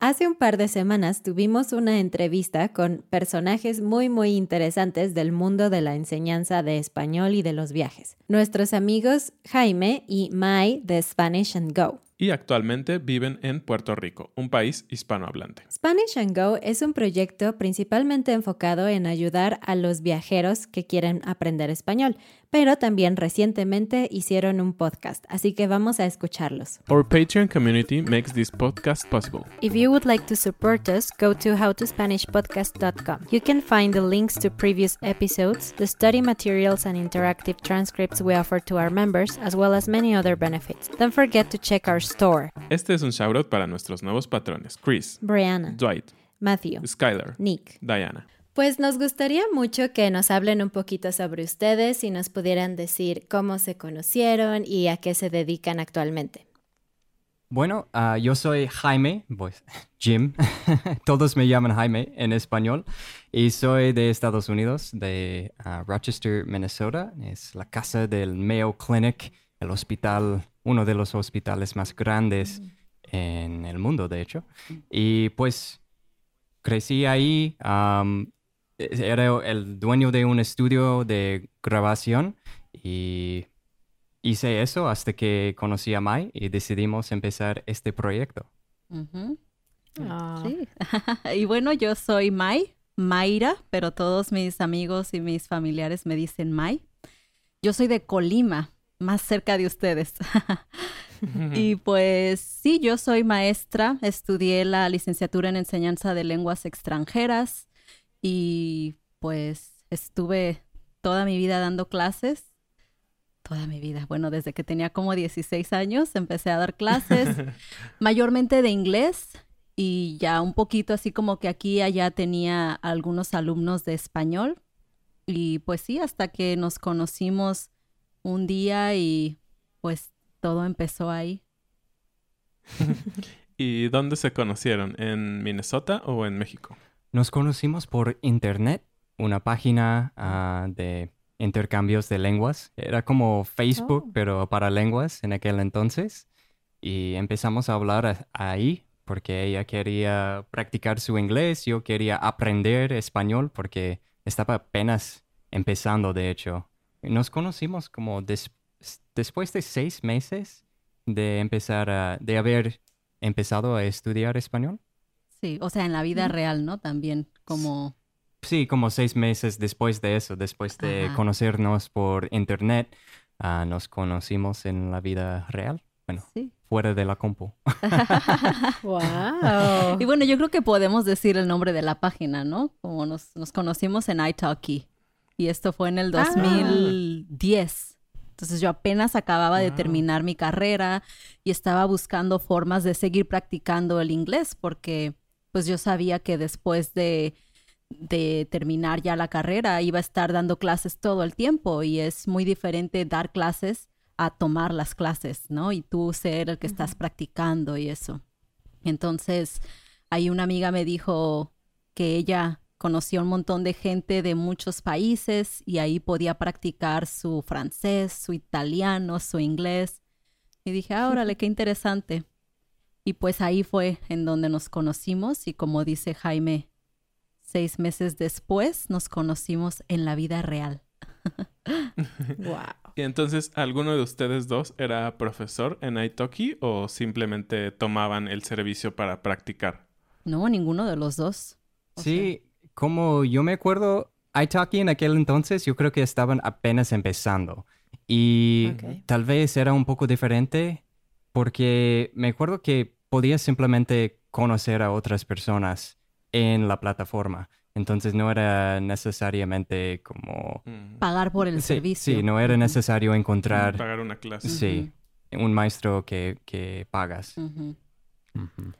Hace un par de semanas tuvimos una entrevista con personajes muy muy interesantes del mundo de la enseñanza de español y de los viajes. Nuestros amigos Jaime y Mai de Spanish and Go. Y actualmente viven en Puerto Rico, un país hispanohablante. Spanish and Go es un proyecto principalmente enfocado en ayudar a los viajeros que quieren aprender español, pero también recientemente hicieron un podcast, así que vamos a escucharlos. Our Patreon community makes this podcast possible. If you would like to support us, go to howtospanishpodcast.com. You can find the links to previous episodes, the study materials and interactive transcripts we offer to our members, as well as many other benefits. Don't forget to check our store. Este es un shoutout para nuestros nuevos patrones, Chris, Brianna, Dwight, Matthew, Skylar, Nick. Diana. Pues nos gustaría mucho que nos hablen un poquito sobre ustedes y nos pudieran decir cómo se conocieron y a qué se dedican actualmente. Bueno, ah, yo soy Jaime, pues Jim, todos me llaman Jaime en español, y soy de Estados Unidos, de ah, Rochester, Minnesota. Es la casa del Mayo Clinic, el hospital, uno de los hospitales más grandes en el mundo, de hecho. Y pues crecí ahí, am, era el dueño de un estudio de grabación y hice eso hasta que conocí a Mai y decidimos empezar este proyecto. Ah. Sí. y bueno, yo soy Mai, Mayra, pero todos mis amigos y mis familiares me dicen Mai. Yo soy de Colima, más cerca de ustedes. y pues sí, yo soy maestra, estudié la licenciatura en enseñanza de lenguas extranjeras y pues estuve toda mi vida dando clases. Toda mi vida, bueno, desde que tenía como 16 años empecé a dar clases, mayormente de inglés y ya un poquito así como que aquí y allá tenía algunos alumnos de español. Y pues sí, hasta que nos conocimos un día y pues todo empezó ahí. ¿Y dónde se conocieron? ¿En Minnesota o en México? Nos conocimos por internet, una página ah, de intercambios de lenguas. Era como Facebook, Oh. pero para lenguas en aquel entonces. Y empezamos a hablar ahí porque ella quería practicar su inglés, yo quería aprender español porque estaba apenas empezando, de hecho. Y nos conocimos como des- después de seis meses de empezar a, de haber empezado a estudiar español. Sí, o sea, en la vida real, ¿no? También como... Sí, como seis meses después de eso, después de Ajá. conocernos por internet, ah, nos conocimos en la vida real. Bueno, Sí, fuera de la compu. ¡Wow! Y bueno, yo creo que podemos decir el nombre de la página, ¿no? Como nos, nos conocimos en iTalki. Y esto fue en el Ah. 2010. Entonces yo apenas acababa de terminar mi carrera y estaba buscando formas de seguir practicando el inglés porque pues yo sabía que después de, de terminar ya la carrera iba a estar dando clases todo el tiempo y es muy diferente dar clases a tomar las clases, ¿no? Y tú ser el que estás practicando y eso. Entonces, ahí una amiga me dijo que ella conocía un montón de gente de muchos países y ahí podía practicar su francés, su italiano, su inglés. Y dije, ah, órale, qué interesante. Y pues ahí fue en donde nos conocimos y como dice Jaime, seis meses después nos conocimos en la vida real. ¡Wow! Y entonces, ¿alguno de ustedes dos era profesor en Italki o simplemente tomaban el servicio para practicar? No, ninguno de los dos. O Sí, como yo me acuerdo, Italki en aquel entonces yo creo que estaban apenas empezando. Y Ok. tal vez era un poco diferente porque me acuerdo que podías simplemente conocer a otras personas en la plataforma. Entonces no era necesariamente como... Pagar por el Sí, servicio. sí, no era necesario encontrar, Pagar una clase. sí, un maestro que, que pagas.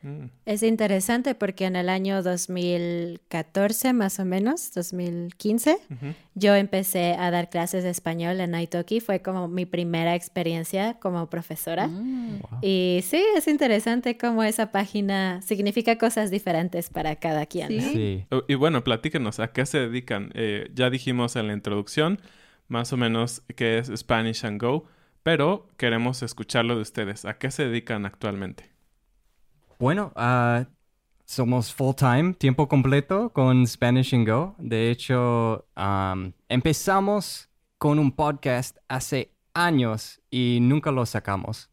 Mm. Es interesante porque en el año 2014, más o menos, 2015, Ujú. yo empecé a dar clases de español en Italki. Fue como mi primera experiencia como profesora. Mm. Y sí, es interesante cómo esa página significa cosas diferentes para cada quien. Sí. Sí. Y bueno, platíquenos, ¿a qué se dedican? Eh, ya dijimos en la introducción más o menos qué es Spanish and Go, pero queremos escucharlo de ustedes. ¿A qué se dedican actualmente? Bueno, ah, somos full time, tiempo completo con Spanish and Go. De hecho, am, empezamos con un podcast hace años y nunca lo sacamos.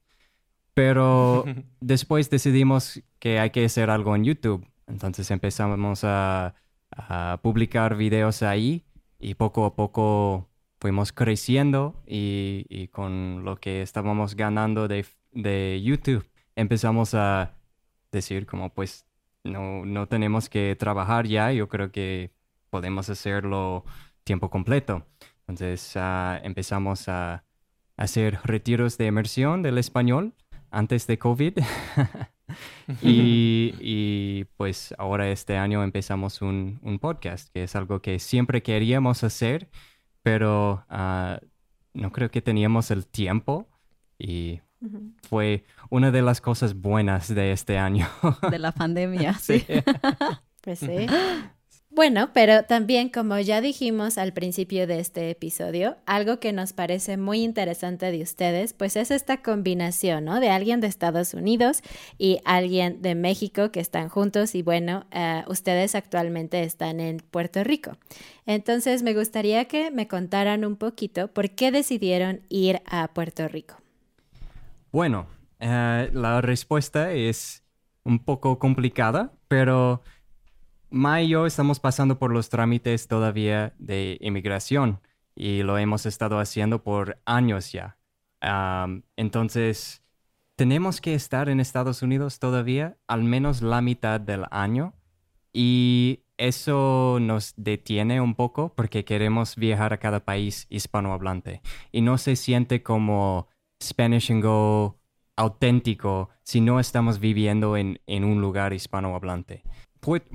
Pero después decidimos que hay que hacer algo en YouTube. Entonces empezamos a, a publicar videos ahí y poco a poco fuimos creciendo y, y con lo que estábamos ganando de, de YouTube empezamos a decir como pues no, no tenemos que trabajar ya, yo creo que podemos hacerlo tiempo completo. Entonces ah, empezamos a hacer retiros de inmersión del español antes de COVID. y, y, pues ahora este año empezamos un, un, podcast, que es algo que siempre queríamos hacer, pero uh, no creo que teníamos el tiempo y uh -huh. fue una de las cosas buenas de este año. De la pandemia, sí. pues sí. Bueno, pero también como ya dijimos al principio de este episodio, algo que nos parece muy interesante de ustedes, pues es esta combinación, ¿no? De alguien de Estados Unidos y alguien de México que están juntos y bueno, uh, ustedes actualmente están en Puerto Rico. Entonces me gustaría que me contaran un poquito por qué decidieron ir a Puerto Rico. Bueno, uh, la respuesta es un poco complicada, pero... Ma y yo estamos pasando por los trámites todavía de inmigración y lo hemos estado haciendo por años ya. Entonces, tenemos que estar en Estados Unidos todavía al menos la mitad del año y eso nos detiene un poco porque queremos viajar a cada país hispanohablante y no se siente como Spanish and Go auténtico si no estamos viviendo en, en un lugar hispanohablante.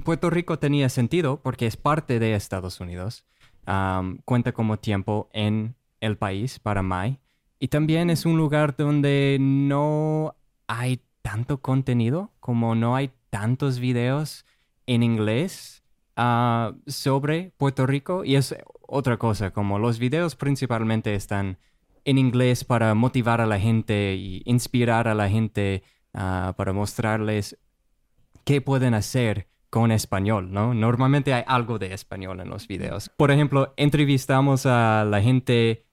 Puerto Rico tenía sentido porque es parte de Estados Unidos, um, cuenta como tiempo en el país para Mai y también es un lugar donde no hay tanto contenido, como no hay tantos videos en inglés uh, sobre Puerto Rico y es otra cosa, como los videos principalmente están en inglés para motivar a la gente y inspirar a la gente uh, para mostrarles qué pueden hacer con español, ¿no? Normalmente hay algo de español en los videos. Por ejemplo, entrevistamos a la gente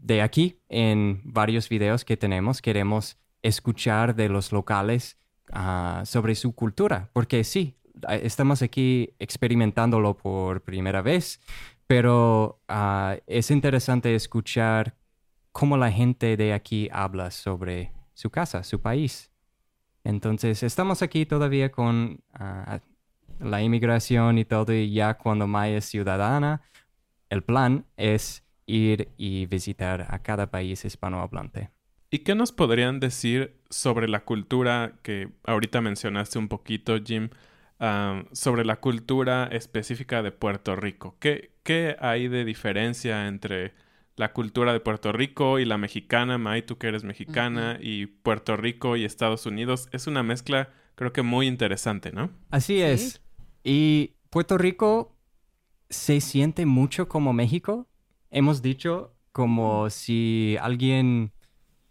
de aquí en varios videos que tenemos. Queremos escuchar de los locales uh, sobre su cultura, porque sí, estamos aquí experimentándolo por primera vez, pero uh, es interesante escuchar cómo la gente de aquí habla sobre su casa, su país. Entonces, estamos aquí todavía con ah, la inmigración y todo, y ya cuando Maya es ciudadana, el plan es ir y visitar a cada país hispanohablante. ¿Y qué nos podrían decir sobre la cultura que ahorita mencionaste un poquito, Jim? ah, sobre la cultura específica de Puerto Rico. ¿Qué, ¿Qué hay de diferencia entre la cultura de Puerto Rico y la mexicana? May, tú que eres mexicana, y Puerto Rico y Estados Unidos. Es una mezcla, creo que muy interesante, ¿no? Así es. Y Puerto Rico se siente mucho como México. Hemos dicho como si alguien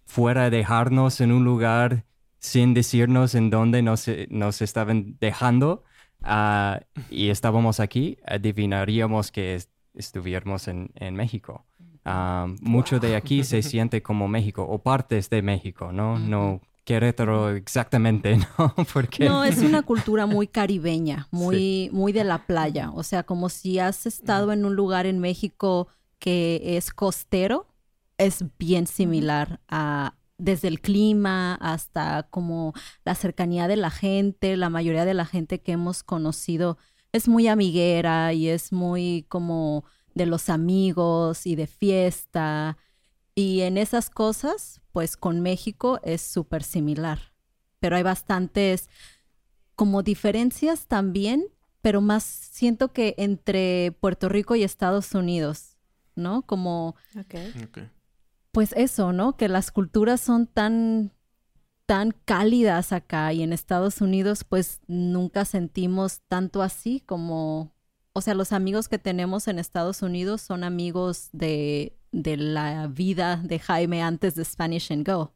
fuera a dejarnos en un lugar sin decirnos en dónde nos, nos estaban dejando ah, y estábamos aquí, adivinaríamos que es- estuviéramos en, en México. Ah, mucho de aquí se siente como México o partes de México, ¿no? No Querétaro exactamente, ¿no? Porque... No, es una cultura muy caribeña, muy, muy de la playa. O sea, como si has estado en un lugar en México que es costero, es bien similar a desde el clima hasta como la cercanía de la gente. La mayoría de la gente que hemos conocido es muy amiguera y es muy como de los amigos y de fiesta. Y en esas cosas, pues con México es súper similar. Pero hay bastantes como diferencias también, pero más siento que entre Puerto Rico y Estados Unidos, ¿no? Como, Ok. Ok. pues eso, ¿no? Que las culturas son tan, tan cálidas acá y en Estados Unidos, pues nunca sentimos tanto así como, o sea, los amigos que tenemos en Estados Unidos son amigos de, de la vida de Jaime antes de Spanish and Go.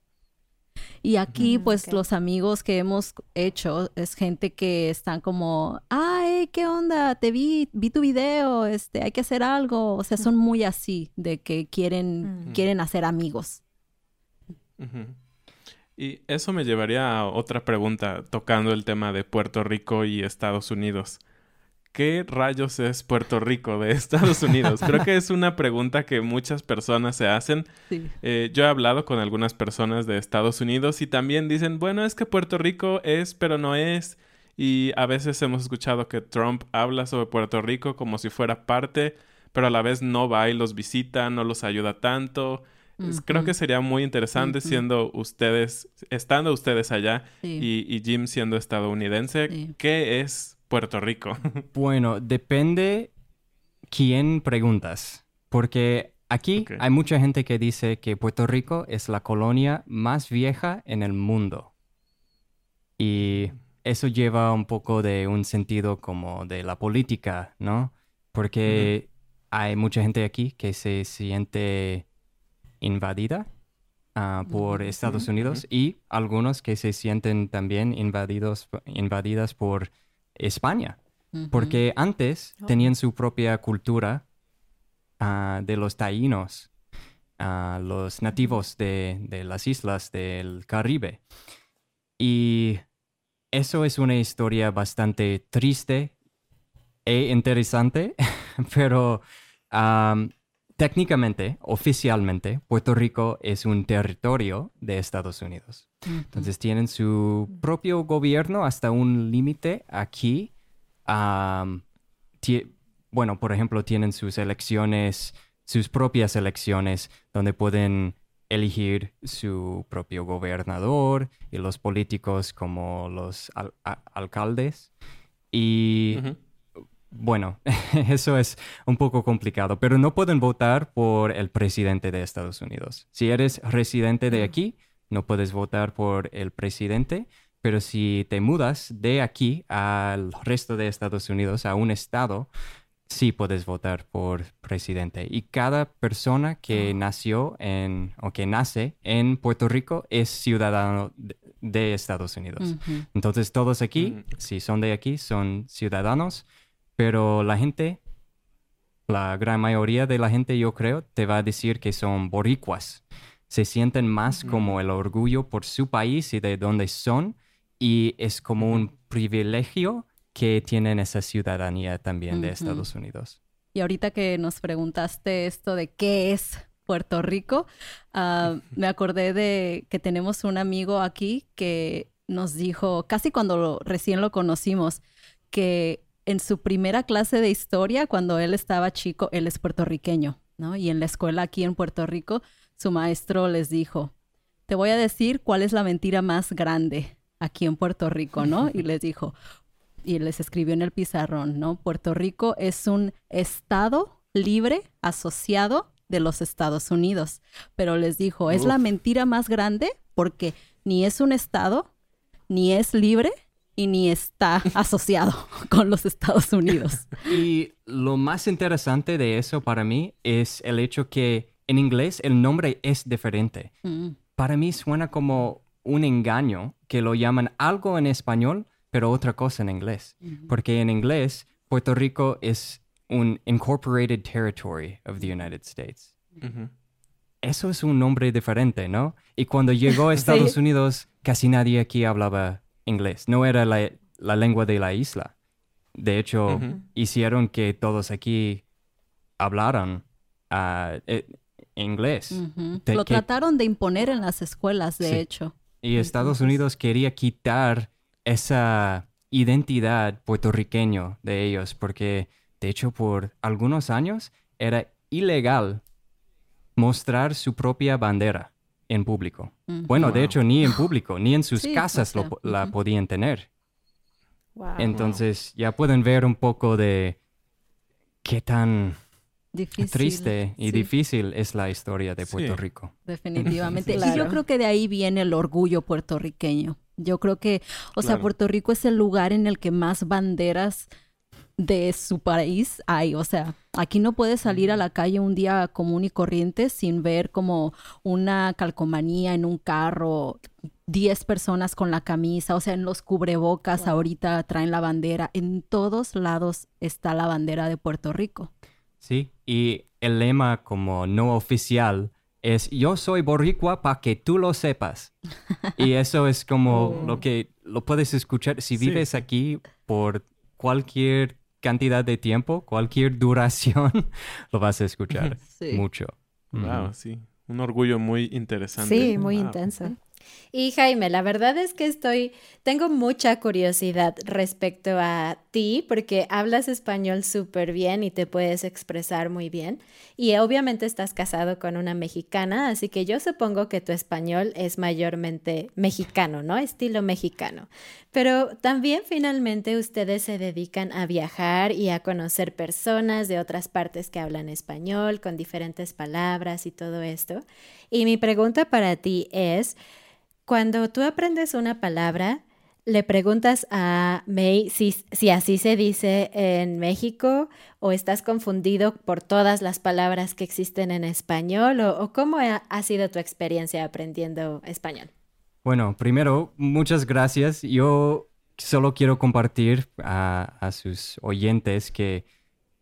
Y aquí, Mm, pues, los amigos que hemos hecho es gente que están como, ay, ¿qué onda? Te vi, vi tu video, este, hay que hacer algo. O sea, son muy así, de que quieren, Mm. quieren hacer amigos. Y eso me llevaría a otra pregunta tocando el tema de Puerto Rico y Estados Unidos. ¿Qué rayos es Puerto Rico de Estados Unidos? Creo que es una pregunta que muchas personas se hacen. Sí. Eh, yo he hablado con algunas personas de Estados Unidos y también dicen, bueno, es que Puerto Rico es, pero no es. Y a veces hemos escuchado que Trump habla sobre Puerto Rico como si fuera parte, pero a la vez no va y los visita, no los ayuda tanto. Creo que sería muy interesante siendo ustedes, estando ustedes allá Sí. y, y Jim siendo estadounidense, Sí. ¿qué es Puerto Rico? Bueno, depende quién preguntas, porque aquí hay mucha gente que dice que Puerto Rico es la colonia más vieja en el mundo. Y eso lleva un poco de un sentido como de la política, ¿no? Porque hay mucha gente aquí que se siente invadida ah, por Estados Unidos y algunos que se sienten también invadidos, invadidas por España. Porque antes tenían su propia cultura ah, de los taínos, ah, los nativos de, de las islas del Caribe. Y eso es una historia bastante triste e interesante, pero técnicamente, oficialmente, Puerto Rico es un territorio de Estados Unidos. Entonces tienen su propio gobierno hasta un límite aquí. Bueno, por ejemplo, tienen sus elecciones, sus propias elecciones, donde pueden elegir su propio gobernador y los políticos como los al- alcaldes. Y. bueno, eso es un poco complicado, pero no pueden votar por el presidente de Estados Unidos. Si eres residente de aquí, no puedes votar por el presidente, pero si te mudas de aquí al resto de Estados Unidos, a un estado, sí puedes votar por presidente. Y cada persona que nació en o que nace en Puerto Rico es ciudadano de, de Estados Unidos. Ujú. Entonces todos aquí, Mm. si son de aquí, son ciudadanos, pero la gente, la gran mayoría de la gente yo creo, te va a decir que son boricuas. Se sienten más como el orgullo por su país y de dónde son y es como un privilegio que tienen esa ciudadanía también de. Estados Unidos. Y ahorita que nos preguntaste esto de qué es Puerto Rico, ah, me acordé de que tenemos un amigo aquí que nos dijo, casi cuando recién lo conocimos, que en su primera clase de historia, cuando él estaba chico, él es puertorriqueño, ¿no? Y en la escuela aquí en Puerto Rico, su maestro les dijo, te voy a decir cuál es la mentira más grande aquí en Puerto Rico, ¿no? Y les dijo, y les escribió en el pizarrón, ¿no? Puerto Rico es un estado libre asociado de los Estados Unidos, pero les dijo, es la mentira más grande porque ni es un estado, ni es libre y ni está asociado con los Estados Unidos. Y lo más interesante de eso para mí es el hecho que en inglés el nombre es diferente. Mm. Para mí suena como un engaño que lo llaman algo en español, pero otra cosa en inglés. Porque en inglés, Puerto Rico es un incorporated territory of the United States. Eso es un nombre diferente, ¿no? Y cuando llegó a Estados Sí. Unidos, casi nadie aquí hablaba inglés. No era la, la lengua de la isla. De hecho, hicieron que todos aquí hablaran ah, eh, inglés. Lo que- trataron de imponer en las escuelas, de Sí. hecho. Y Estados Unidos quería quitar esa identidad puertorriqueño de ellos porque, de hecho, por algunos años era ilegal mostrar su propia bandera en público. Bueno, de hecho, ni en público, ni en sus Sí, casas lo sea, la podían tener. Wow. Entonces, ya pueden ver un poco de qué tan Difícil. triste y sí, difícil es la historia de Sí. Puerto Rico. Definitivamente. Y yo creo que de ahí viene el orgullo puertorriqueño. Yo creo que, o sea. Puerto Rico es el lugar en el que más banderas de su país hay. O sea, aquí no puedes salir a la calle un día común y corriente sin ver como una calcomanía en un carro, 10 personas con la camisa, o sea, en los cubrebocas ahorita traen la bandera. En todos lados está la bandera de Puerto Rico. Sí, y el lema como no oficial es yo soy boricua para que tú lo sepas. Y eso es como lo que lo puedes escuchar si Sí. vives aquí por cualquier cantidad de tiempo, cualquier duración, lo vas a escuchar Sí. mucho. Wow, sí. Un orgullo muy interesante. Sí, muy Wow. intenso. Y Jaime, la verdad es que estoy, tengo mucha curiosidad respecto a ti, porque hablas español súper bien y te puedes expresar muy bien. Y obviamente estás casado con una mexicana, así que yo supongo que tu español es mayormente mexicano, ¿no? Estilo mexicano. Pero también finalmente ustedes se dedican a viajar y a conocer personas de otras partes que hablan español, con diferentes palabras y todo esto. Y mi pregunta para ti es, cuando tú aprendes una palabra, le preguntas a May si, así se dice en México o estás confundido por todas las palabras que existen en español o, cómo ha, sido tu experiencia aprendiendo español. Bueno, primero, muchas gracias. Yo solo quiero compartir a sus oyentes que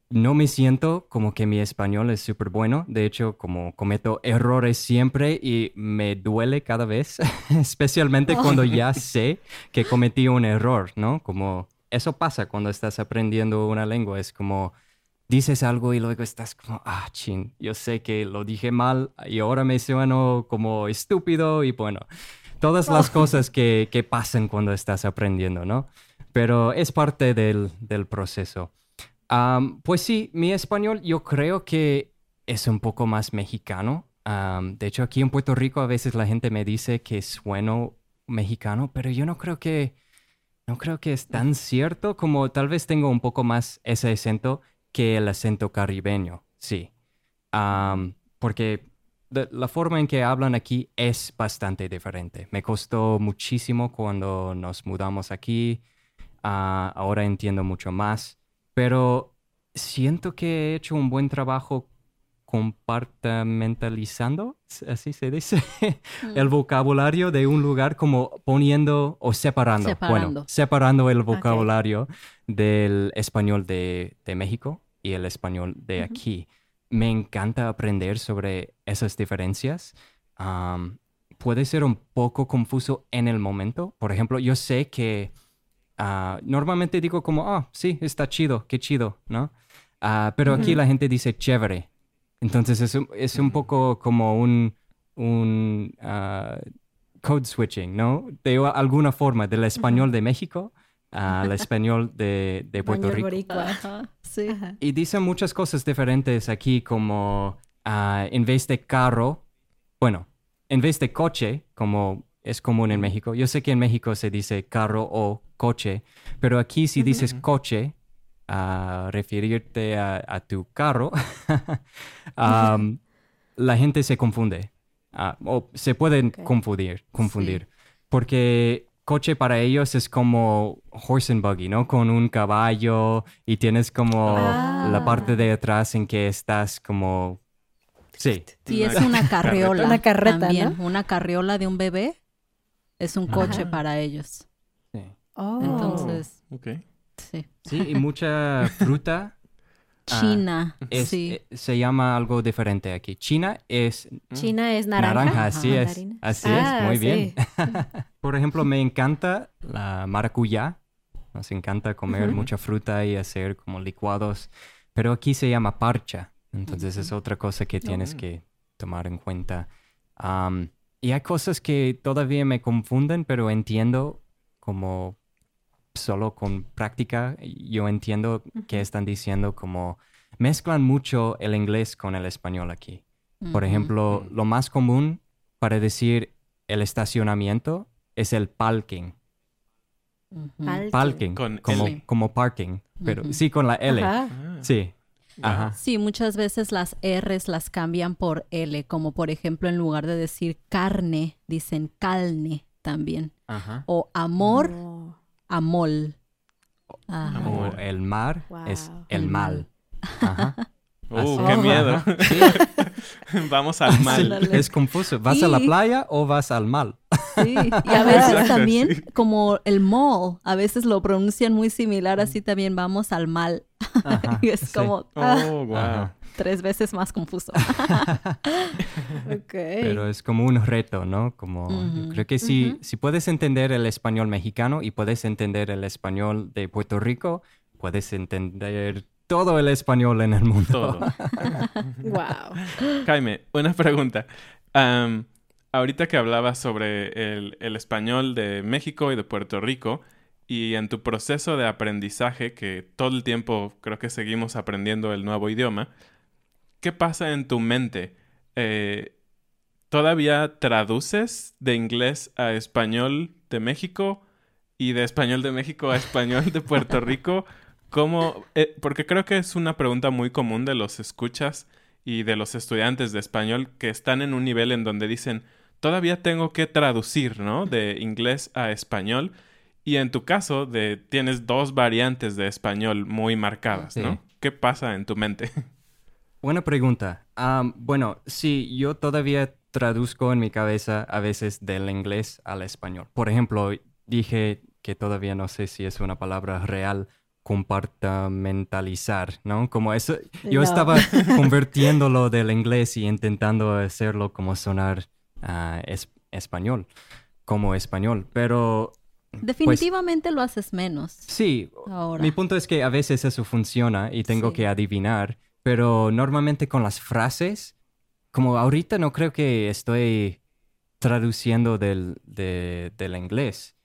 no me siento como que mi español es súper bueno. De hecho, como cometo errores siempre y me duele cada vez, especialmente cuando ya sé que cometí un error, ¿no? Como eso pasa cuando estás aprendiendo una lengua. Es como dices algo y luego estás como, ah, chin, yo sé que lo dije mal y ahora me sueno como estúpido y bueno, todas las cosas que, que pasan cuando estás aprendiendo, ¿no? Pero es parte del, del proceso. Am, pues sí, mi español yo creo que es un poco más mexicano. De hecho, aquí en Puerto Rico a veces la gente me dice que sueno mexicano, pero yo no creo que, no creo que es tan cierto como tal vez tengo un poco más ese acento que el acento caribeño, sí. Porque la forma en que hablan aquí es bastante diferente. Me costó muchísimo cuando nos mudamos aquí. Ah, ahora entiendo mucho más. Pero siento que he hecho un buen trabajo compartimentalizando, así se dice, el vocabulario de un lugar como poniendo o separando. Separando. Bueno, separando el vocabulario del español de, de México y el español de aquí. Me encanta aprender sobre esas diferencias. Puede ser un poco confuso en el momento. Por ejemplo, yo sé que ah, normalmente digo como, ah, sí, está chido, qué chido, ¿no? Ah, pero aquí la gente dice chévere. Entonces es, un- es un poco como un, un ah, code switching, ¿no? De alguna forma, del español de México al español de, de Puerto Rico. Ajá, sí. Ajá. Y dicen muchas cosas diferentes aquí, como en vez de carro, bueno, en vez de coche, como es común en México. Yo sé que en México se dice carro o coche, pero aquí si dices coche, a referirte a, a tu carro, la gente se confunde. Ah, o se pueden confundir, confundir. Porque coche para ellos es como horse and buggy, ¿no? Con un caballo y tienes como la parte de atrás en que estás como... Sí. Sí, es una carriola. Una carreta, también. ¿no? Una carriola de un bebé es un coche para ellos. sí. Oh. Entonces, Ok. sí. Sí, y mucha fruta Ah, China, es, sí. eh, se llama algo diferente aquí. China es China es naranja. naranja, así es. Mandarina. Así Ah, es, muy bien. Por ejemplo, me encanta la maracuyá. Nos encanta comer mucha fruta y hacer como licuados. Pero aquí se llama parcha. Entonces es otra cosa que tienes que tomar en cuenta. Y hay cosas que todavía me confunden, pero entiendo como solo con práctica. Yo entiendo que están diciendo como mezclan mucho el inglés con el español aquí. Por ejemplo, lo más común para decir el estacionamiento es el parking. Parking. Parking, Con como, como parking, pero sí con la L. Ajá. Ah, Sí, ajá. Sí, muchas veces las R's las cambian por L, como por ejemplo en lugar de decir carne, dicen calne también. ajá. O amor, Oh. amol. Ajá. O Amor. el mar es Wow. El mal. Ajá. Uh, Así. qué miedo. Sí, Vamos al mal. Es confuso. ¿Vas a la playa o vas al mal? Sí, y a veces Exacto, también sí. como el mall, a veces lo pronuncian muy similar, así también vamos al mal. Ajá, y es sí. como ah, Oh, wow. Ajá. tres veces más confuso. Ok. Pero es como un reto, ¿no? Como yo creo que si, si puedes entender el español mexicano y puedes entender el español de Puerto Rico, puedes entender todo el español en el mundo. Todo. Wow. Jaime, una pregunta. Ahorita que hablabas sobre el, el español de México y de Puerto Rico, y en tu proceso de aprendizaje, que todo el tiempo creo que seguimos aprendiendo el nuevo idioma, ¿qué pasa en tu mente? Eh, ¿Todavía traduces de inglés a español de México y de español de México a español de Puerto Rico? ¿Cómo? eh, porque creo que es una pregunta muy común de los escuchas y de los estudiantes de español que están en un nivel en donde dicen, todavía tengo que traducir, ¿no? De inglés a español. Y en tu caso, de, tienes dos variantes de español muy marcadas, Sí. ¿no? ¿Qué pasa en tu mente? Buena pregunta. Bueno, sí, yo todavía traduzco en mi cabeza a veces del inglés al español. Por ejemplo, dije que todavía no sé si es una palabra real, compartimentalizar, ¿no? Como eso, yo No. estaba convirtiéndolo del inglés y intentando hacerlo como sonar ah, es- español, como español, pero Definitivamente lo haces menos sí, ahora. mi punto es que a veces eso funciona y tengo Sí. que adivinar, pero normalmente con las frases, como ahorita no creo que estoy traduciendo del, de- del inglés.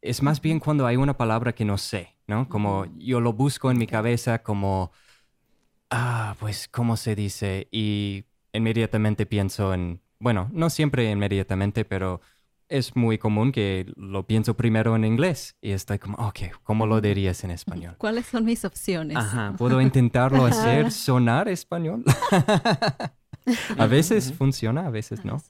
Es más bien cuando hay una palabra que no sé, ¿no? Como yo lo busco en mi cabeza como, ah, pues, ¿cómo se dice? Y inmediatamente pienso en, bueno, no siempre inmediatamente, pero es muy común que lo pienso primero en inglés y estoy como, ok, ¿cómo lo dirías en español? ¿Cuáles son mis opciones? Ajá, ¿puedo intentarlo hacer sonar español? a veces funciona, a veces no.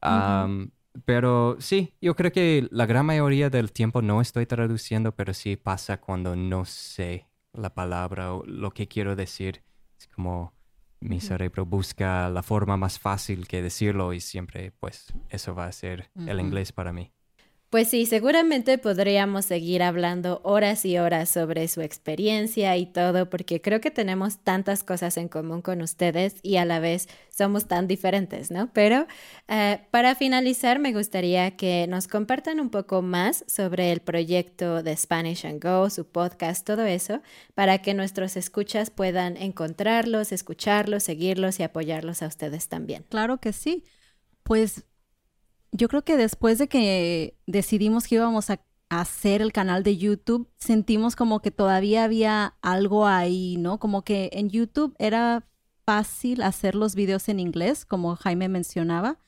Am, pero sí, yo creo que la gran mayoría del tiempo no estoy traduciendo, pero sí pasa cuando no sé la palabra o lo que quiero decir. Es como mi cerebro busca la forma más fácil que decirlo y siempre pues eso va a ser el inglés para mí. Pues sí, seguramente podríamos seguir hablando horas y horas sobre su experiencia y todo, porque creo que tenemos tantas cosas en común con ustedes y a la vez somos tan diferentes, ¿no? Pero eh, para finalizar, me gustaría que nos compartan un poco más sobre el proyecto de Spanish and Go, su podcast, todo eso, para que nuestros escuchas puedan encontrarlos, escucharlos, seguirlos y apoyarlos a ustedes también. Claro que sí. Pues yo creo que después de que decidimos que íbamos a hacer el canal de YouTube, sentimos como que todavía había algo ahí, ¿no? Como que en YouTube era fácil hacer los videos en inglés, como Jaime mencionaba,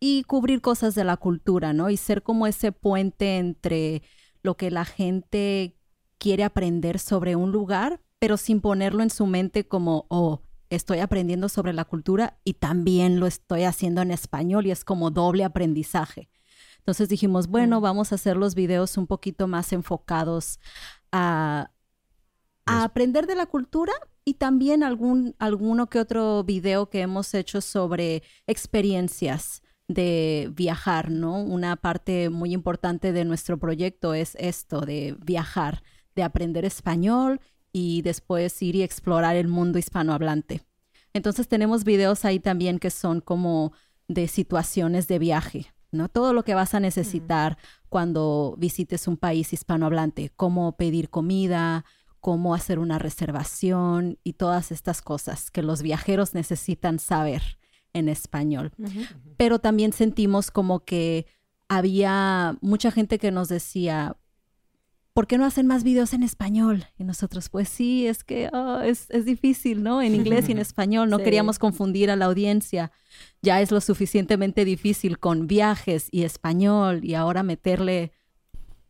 y cubrir cosas de la cultura, ¿no? Y ser como ese puente entre lo que la gente quiere aprender sobre un lugar, pero sin ponerlo en su mente como, oh, estoy aprendiendo sobre la cultura y también lo estoy haciendo en español y es como doble aprendizaje. Entonces dijimos, bueno, vamos a hacer los videos un poquito más enfocados a, aprender de la cultura y también algún, alguno que otro video que hemos hecho sobre experiencias de viajar, ¿no? Una parte muy importante de nuestro proyecto es esto, de viajar, de aprender español y después ir y explorar el mundo hispanohablante. Entonces tenemos videos ahí también que son como de situaciones de viaje, ¿no? Todo lo que vas a necesitar cuando visites un país hispanohablante, cómo pedir comida, cómo hacer una reservación y todas estas cosas que los viajeros necesitan saber en español. Pero también sentimos como que había mucha gente que nos decía, ¿por qué no hacen más videos en español? Y nosotros, pues sí, es que ah, es, difícil, ¿no? En inglés y en español. No queríamos confundir a la audiencia. Ya es lo suficientemente difícil con viajes y español y ahora meterle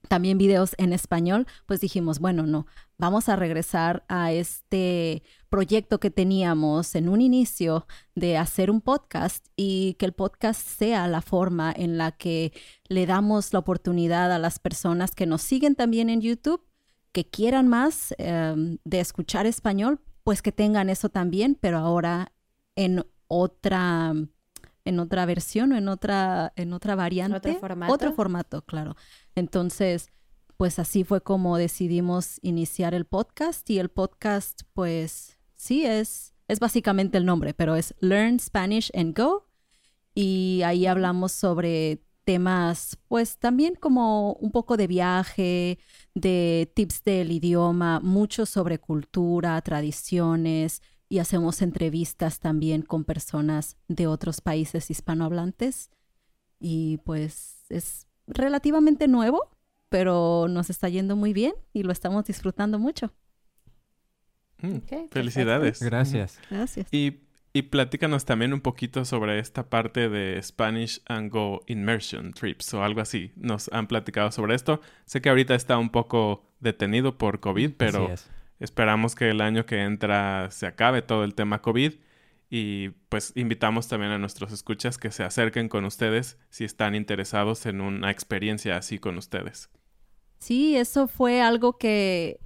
también videos en español, pues dijimos, bueno, no, vamos a regresar a este proyecto que teníamos en un inicio de hacer un podcast y que el podcast sea la forma en la que le damos la oportunidad a las personas que nos siguen también en YouTube, que quieran más em, de escuchar español, pues que tengan eso también, pero ahora en otra en otra versión o en otra en otra variante, otro formato, otro formato, claro. Entonces, pues así fue como decidimos iniciar el podcast y el podcast, pues sí, es, es básicamente el nombre, pero es Learn Spanish and Go. Y ahí hablamos sobre temas, pues también como un poco de viaje, de tips del idioma, mucho sobre cultura, tradiciones y hacemos entrevistas también con personas de otros países hispanohablantes. Y pues es relativamente nuevo, pero nos está yendo muy bien y lo estamos disfrutando mucho. Mm, felicidades. Gracias. Gracias. Y, y platícanos también un poquito sobre esta parte de Spanish and Go Immersion Trips o algo así. Nos han platicado sobre esto. Sé que ahorita está un poco detenido por COVID, pero esperamos que el año que entra se acabe todo el tema COVID y pues invitamos también a nuestros escuchas que se acerquen con ustedes si están interesados en una experiencia así con ustedes. Sí, eso fue algo que,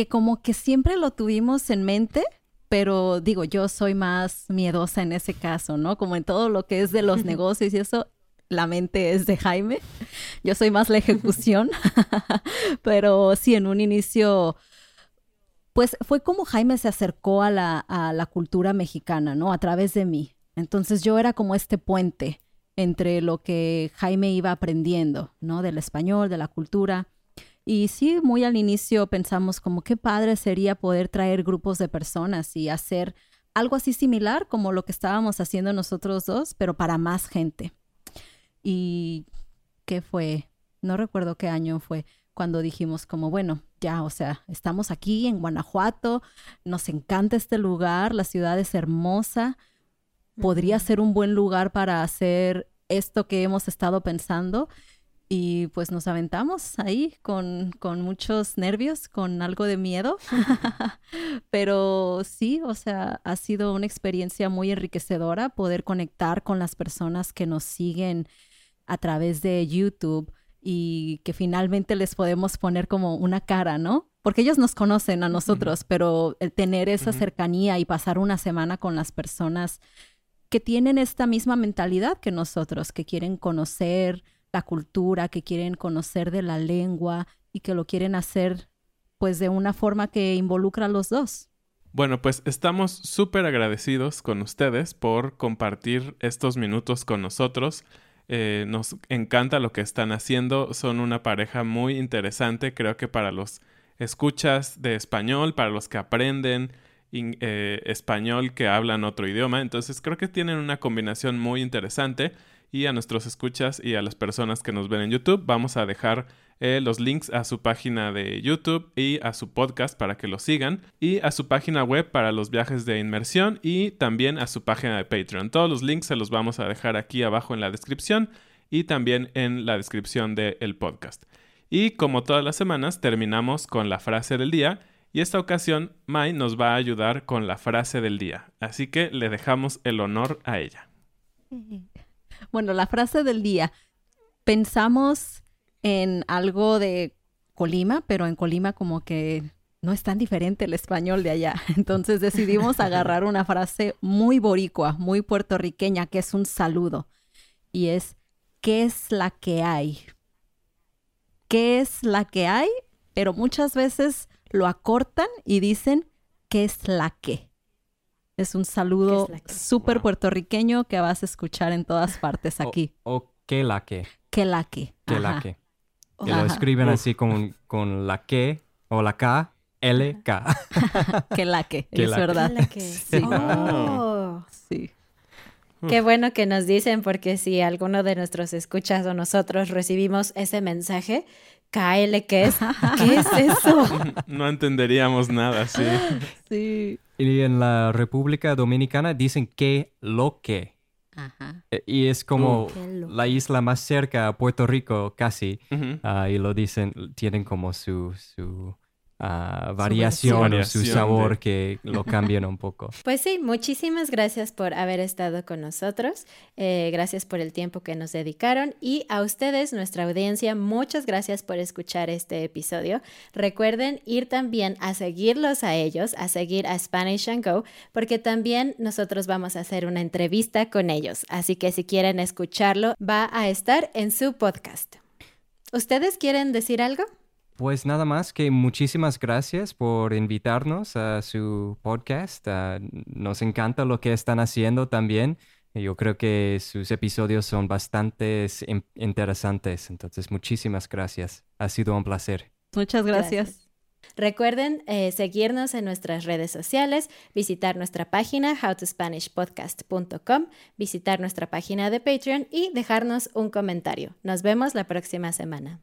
que como que siempre lo tuvimos en mente, pero digo, yo soy más miedosa en ese caso, ¿no? Como en todo lo que es de los negocios y eso, la mente es de Jaime. Yo soy más la ejecución, pero sí, en un inicio pues fue como Jaime se acercó a la, a la cultura mexicana, ¿no? A través de mí. Entonces yo era como este puente entre lo que Jaime iba aprendiendo, ¿no? Del español, de la cultura. Y sí, muy al inicio pensamos como qué padre sería poder traer grupos de personas y hacer algo así similar como lo que estábamos haciendo nosotros dos, pero para más gente. ¿Y qué fue? No recuerdo qué año fue cuando dijimos como, bueno, ya, o sea, estamos aquí en Guanajuato, nos encanta este lugar, la ciudad es hermosa, podría ser un buen lugar para hacer esto que hemos estado pensando. Y pues nos aventamos ahí con, con muchos nervios, con algo de miedo. Pero sí, o sea, ha sido una experiencia muy enriquecedora poder conectar con las personas que nos siguen a través de YouTube y que finalmente les podemos poner como una cara, ¿no? Porque ellos nos conocen a nosotros, pero el tener esa cercanía y pasar una semana con las personas que tienen esta misma mentalidad que nosotros, que quieren conocer la cultura, que quieren conocer de la lengua y que lo quieren hacer pues de una forma que involucra a los dos. Bueno, pues estamos súper agradecidos con ustedes por compartir estos minutos con nosotros. Eh, nos encanta lo que están haciendo. Son una pareja muy interesante. Creo que para los escuchas de español, para los que aprenden eh, español que hablan otro idioma. Entonces creo que tienen una combinación muy interesante. Y a nuestros escuchas y a las personas que nos ven en YouTube, vamos a dejar eh, los links a su página de YouTube y a su podcast para que lo sigan y a su página web para los viajes de inmersión y también a su página de Patreon. Todos los links se los vamos a dejar aquí abajo en la descripción y también en la descripción del podcast. Y como todas las semanas terminamos con la frase del día y esta ocasión Mai nos va a ayudar con la frase del día. Así que le dejamos el honor a ella. Bueno, la frase del día. Pensamos en algo de Colima, pero en Colima como que no es tan diferente el español de allá. Entonces decidimos agarrar una frase muy boricua, muy puertorriqueña, que es un saludo. Y es, ¿qué es la que hay? ¿Qué es la que hay? Pero muchas veces lo acortan y dicen, ¿qué es la que? Es un saludo súper puertorriqueño que vas a escuchar en todas partes aquí. O, qué la que. ¿Qué la que? ¿Qué la que? Que lo escriben así con, con la que o la K, L, K. que la que, es verdad. Sí. Oh. sí. Qué bueno que nos dicen porque si alguno de nuestros escuchas o nosotros recibimos ese mensaje, KL, ¿qué es? ¿Qué es eso? No entenderíamos nada, sí. Sí. Y en la República Dominicana dicen que lo que. Eh, y es como la isla más cerca a Puerto Rico, casi. Ah, y lo dicen, tienen como su, su variación o su sabor que lo cambian un poco. Pues sí, muchísimas gracias por haber estado con nosotros. Eh, gracias por el tiempo que nos dedicaron y a ustedes, nuestra audiencia, muchas gracias por escuchar este episodio. Recuerden ir también a seguirlos a ellos, a seguir a Spanish and Go, porque también nosotros vamos a hacer una entrevista con ellos. Así que si quieren escucharlo, va a estar en su podcast. ¿Ustedes quieren decir algo? Pues nada más que muchísimas gracias por invitarnos a su podcast. Nos encanta lo que están haciendo también. Yo creo que sus episodios son bastante interesantes. Entonces, muchísimas gracias. Ha sido un placer. Muchas gracias. Recuerden eh, seguirnos en nuestras redes sociales, visitar nuestra página howtospanishpodcast.com, visitar nuestra página de Patreon y dejarnos un comentario. Nos vemos la próxima semana.